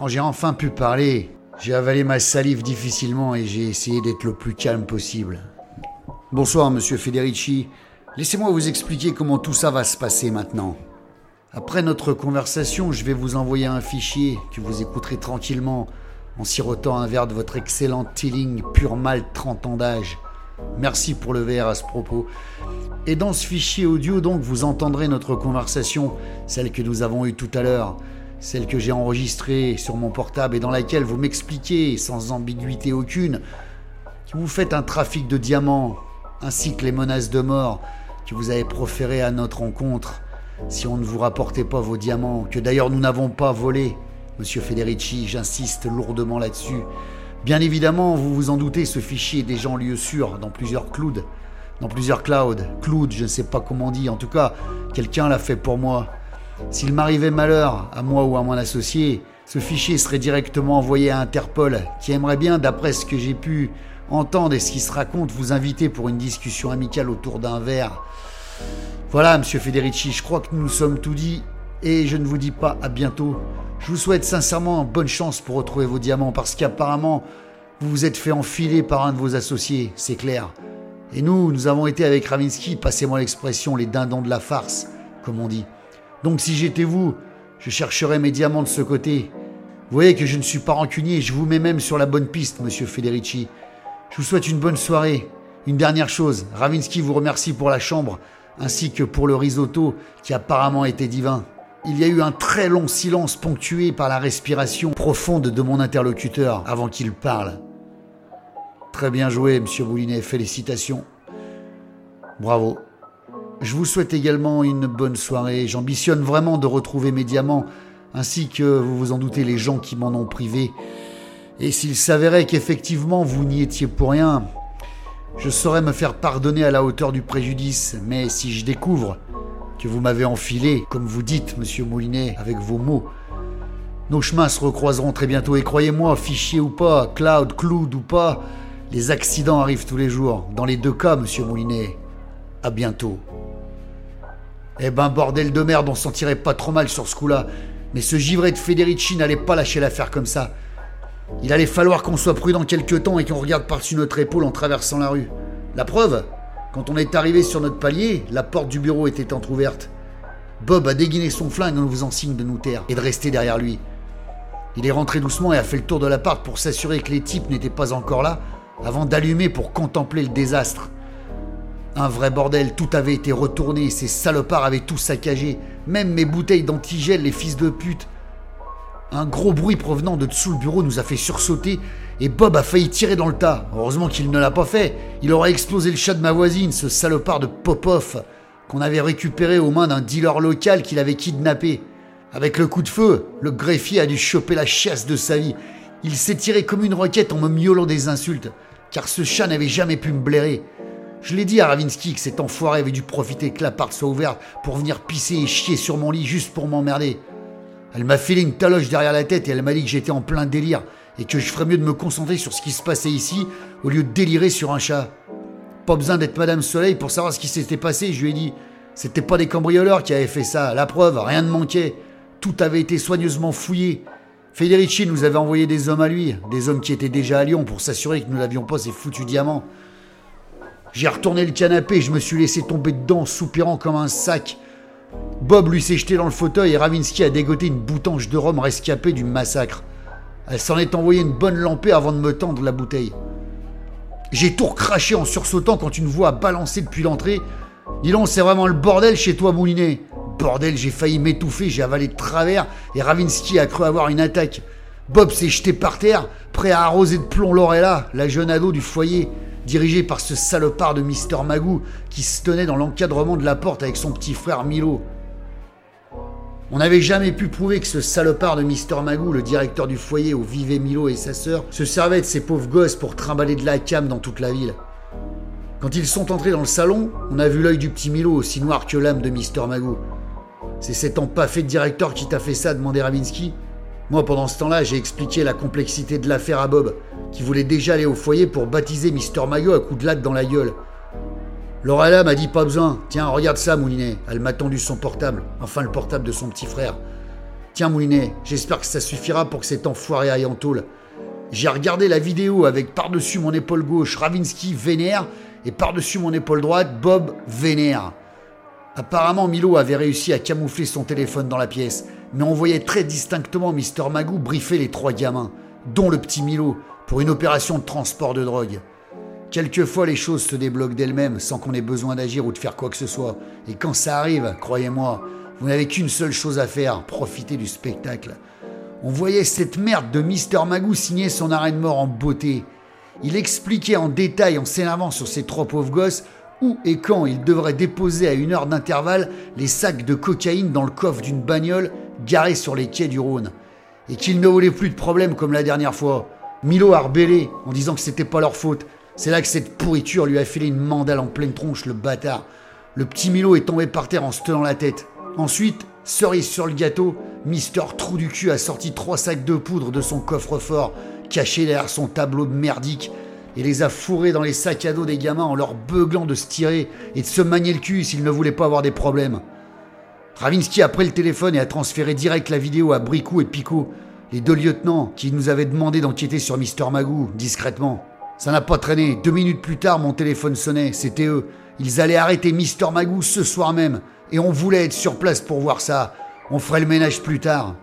Quand j'ai enfin pu parler, j'ai avalé ma salive difficilement et j'ai essayé d'être le plus calme possible. Bonsoir, monsieur Federici. Laissez-moi vous expliquer comment tout ça va se passer maintenant. Après notre conversation, je vais vous envoyer un fichier que vous écouterez tranquillement en sirotant un verre de votre excellent Tilling pur malt 30 ans d'âge. Merci pour le verre à ce propos. Et dans ce fichier audio, donc, vous entendrez notre conversation, celle que nous avons eue tout à l'heure, celle que j'ai enregistrée sur mon portable et dans laquelle vous m'expliquez, sans ambiguïté aucune, que vous faites un trafic de diamants, ainsi que les menaces de mort que vous avez proférées à notre rencontre si on ne vous rapportait pas vos diamants, que d'ailleurs nous n'avons pas volé. Monsieur Federici, j'insiste lourdement là-dessus. Bien évidemment, vous vous en doutez, ce fichier est déjà en lieu sûr dans plusieurs clouds, dans plusieurs clouds. Cloud, je ne sais pas comment on dit, en tout cas, quelqu'un l'a fait pour moi. S'il m'arrivait malheur, à moi ou à mon associé, ce fichier serait directement envoyé à Interpol, qui aimerait bien, d'après ce que j'ai pu entendre et ce qui se raconte, vous inviter pour une discussion amicale autour d'un verre. Voilà, monsieur Federici, je crois que nous sommes tout dit et je ne vous dis pas à bientôt. Je vous souhaite sincèrement bonne chance pour retrouver vos diamants parce qu'apparemment vous vous êtes fait enfiler par un de vos associés, c'est clair. Et nous, nous avons été avec Ravinsky, passez-moi l'expression, les dindons de la farce, comme on dit. Donc si j'étais vous, je chercherais mes diamants de ce côté. Vous voyez que je ne suis pas rancunier, je vous mets même sur la bonne piste, monsieur Federici. Je vous souhaite une bonne soirée. Une dernière chose, Ravinsky vous remercie pour la chambre, ainsi que pour le risotto qui apparemment était divin. Il y a eu un très long silence ponctué par la respiration profonde de mon interlocuteur avant qu'il parle. Très bien joué, monsieur Boulinet, félicitations. Bravo. Je vous souhaite également une bonne soirée. J'ambitionne vraiment de retrouver mes diamants, ainsi que, vous vous en doutez, les gens qui m'en ont privé. Et s'il s'avérait qu'effectivement vous n'y étiez pour rien, je saurais me faire pardonner à la hauteur du préjudice, mais si je découvre que vous m'avez enfilé, comme vous dites, monsieur Moulinet, avec vos mots, nos chemins se recroiseront très bientôt, et croyez-moi, fichier ou pas, cloud, cloud ou pas, les accidents arrivent tous les jours. Dans les deux cas, monsieur Moulinet, à bientôt. Eh ben, bordel de merde, on s'en tirait pas trop mal sur ce coup-là. Mais ce givré de Federici n'allait pas lâcher l'affaire comme ça. Il allait falloir qu'on soit prudent quelque temps et qu'on regarde par-dessus notre épaule en traversant la rue. La preuve Quand on est arrivé sur notre palier, la porte du bureau était entr'ouverte. Bob a déguiné son flingue en nous faisant signe de nous taire et de rester derrière lui. Il est rentré doucement et a fait le tour de l'appart pour s'assurer que les types n'étaient pas encore là avant d'allumer pour contempler le désastre. Un vrai bordel, tout avait été retourné, ces salopards avaient tout saccagé, même mes bouteilles d'antigel, les fils de pute. Un gros bruit provenant de dessous le bureau nous a fait sursauter et Bob a failli tirer dans le tas. Heureusement qu'il ne l'a pas fait. Il aurait explosé le chat de ma voisine, ce salopard de Popov qu'on avait récupéré aux mains d'un dealer local qu'il avait kidnappé. Avec le coup de feu, le greffier a dû choper la chasse de sa vie. Il s'est tiré comme une roquette en me miaulant des insultes, car ce chat n'avait jamais pu me blairer. Je l'ai dit à Ravinsky que cet enfoiré avait dû profiter que la part soit ouverte pour venir pisser et chier sur mon lit juste pour m'emmerder. Elle m'a filé une taloche derrière la tête et elle m'a dit que j'étais en plein délire et que je ferais mieux de me concentrer sur ce qui se passait ici au lieu de délirer sur un chat. Pas besoin d'être Madame Soleil pour savoir ce qui s'était passé, je lui ai dit. C'était pas des cambrioleurs qui avaient fait ça, la preuve, rien ne manquait. Tout avait été soigneusement fouillé. Federici nous avait envoyé des hommes à lui, des hommes qui étaient déjà à Lyon pour s'assurer que nous n'avions pas ces foutus diamants. J'ai retourné le canapé et je me suis laissé tomber dedans, soupirant comme un sac. Bob lui s'est jeté dans le fauteuil et Ravinsky a dégoté une boutange de rhum rescapée du massacre. Elle s'en est envoyée une bonne lampée avant de me tendre la bouteille. J'ai tout recraché en sursautant quand une voix a balancé depuis l'entrée. Dis donc, c'est vraiment le bordel chez toi, Moulinet. Bordel, j'ai failli m'étouffer, j'ai avalé de travers et Ravinsky a cru avoir une attaque. Bob s'est jeté par terre, prêt à arroser de plomb Lorella, la jeune ado du foyer, dirigée par ce salopard de Mister Magoo qui se tenait dans l'encadrement de la porte avec son petit frère Milo. On n'avait jamais pu prouver que ce salopard de Mister Magoo, le directeur du foyer où vivaient Milo et sa sœur, se servait de ces pauvres gosses pour trimballer de la cam dans toute la ville. Quand ils sont entrés dans le salon, on a vu l'œil du petit Milo aussi noir que l'âme de Mister Magoo. C'est cet empaffé de directeur qui t'a fait ça, demandait Ravinsky. Moi, pendant ce temps-là, j'ai expliqué la complexité de l'affaire à Bob, qui voulait déjà aller au foyer pour baptiser Mister Magoo à coups de latte dans la gueule. Lorella m'a dit pas besoin. Tiens, regarde ça, Moulinet. Elle m'a tendu son portable. Enfin, le portable de son petit frère. Tiens, Moulinet, j'espère que ça suffira pour que cet enfoiré aille en tôle. J'ai regardé la vidéo avec par-dessus mon épaule gauche Ravinsky vénère et par-dessus mon épaule droite Bob vénère. Apparemment, Milo avait réussi à camoufler son téléphone dans la pièce, mais on voyait très distinctement Mr. Magoo briefer les trois gamins, dont le petit Milo, pour une opération de transport de drogue. Quelquefois, les choses se débloquent d'elles-mêmes sans qu'on ait besoin d'agir ou de faire quoi que ce soit. Et quand ça arrive, croyez-moi, vous n'avez qu'une seule chose à faire, profiter du spectacle. On voyait cette merde de Mr. Magoo signer son arrêt de mort en beauté. Il expliquait en détail, en s'énervant sur ces trois pauvres gosses, où et quand il devrait déposer à une heure d'intervalle les sacs de cocaïne dans le coffre d'une bagnole garée sur les quais du Rhône. Et qu'il ne volait plus de problème comme la dernière fois. Milo a rebellé en disant que c'était pas leur faute. C'est là que cette pourriture lui a filé une mandale en pleine tronche, le bâtard. Le petit Milo est tombé par terre en se tenant la tête. Ensuite, cerise sur le gâteau, Mister Trou du cul a sorti trois sacs de poudre de son coffre-fort, caché derrière son tableau de merdique, et les a fourrés dans les sacs à dos des gamins en leur beuglant de se tirer et de se manier le cul s'ils ne voulaient pas avoir des problèmes. Ravinsky a pris le téléphone et a transféré direct la vidéo à Bricou et Picot, les deux lieutenants qui nous avaient demandé d'enquêter sur Mister Magoo, discrètement. Ça n'a pas traîné. Deux minutes plus tard, mon téléphone sonnait. C'était eux. Ils allaient arrêter Mister Magoo ce soir même. Et on voulait être sur place pour voir ça. On ferait le ménage plus tard.